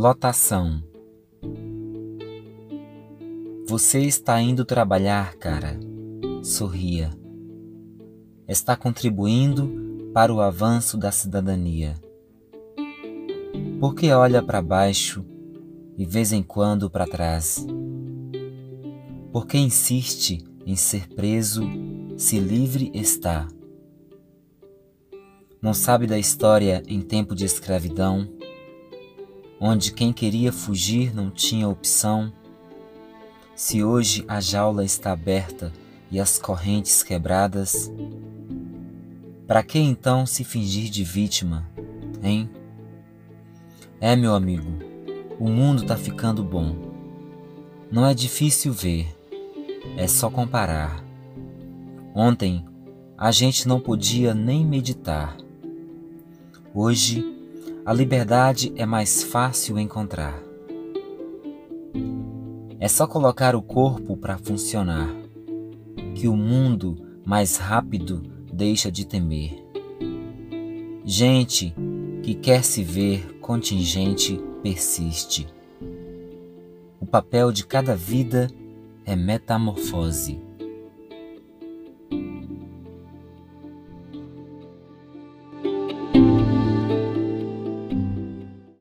Lotação. Você está indo trabalhar, cara. Sorria. Está contribuindo para o avanço da cidadania. Por que olha para baixo e vez em quando para trás? Por que insiste em ser preso se livre está? Não sabe da história em tempo de escravidão, onde quem queria fugir não tinha opção? Se hoje a jaula está aberta e as correntes quebradas, para que então se fingir de vítima, hein? É, meu amigo, o mundo tá ficando bom. Não é difícil ver, é só comparar. Ontem a gente não podia nem meditar. Hoje a liberdade é mais fácil encontrar. É só colocar o corpo para funcionar, que o mundo mais rápido deixa de temer. Gente que quer se ver contingente persiste. O papel de cada vida é metamorfose.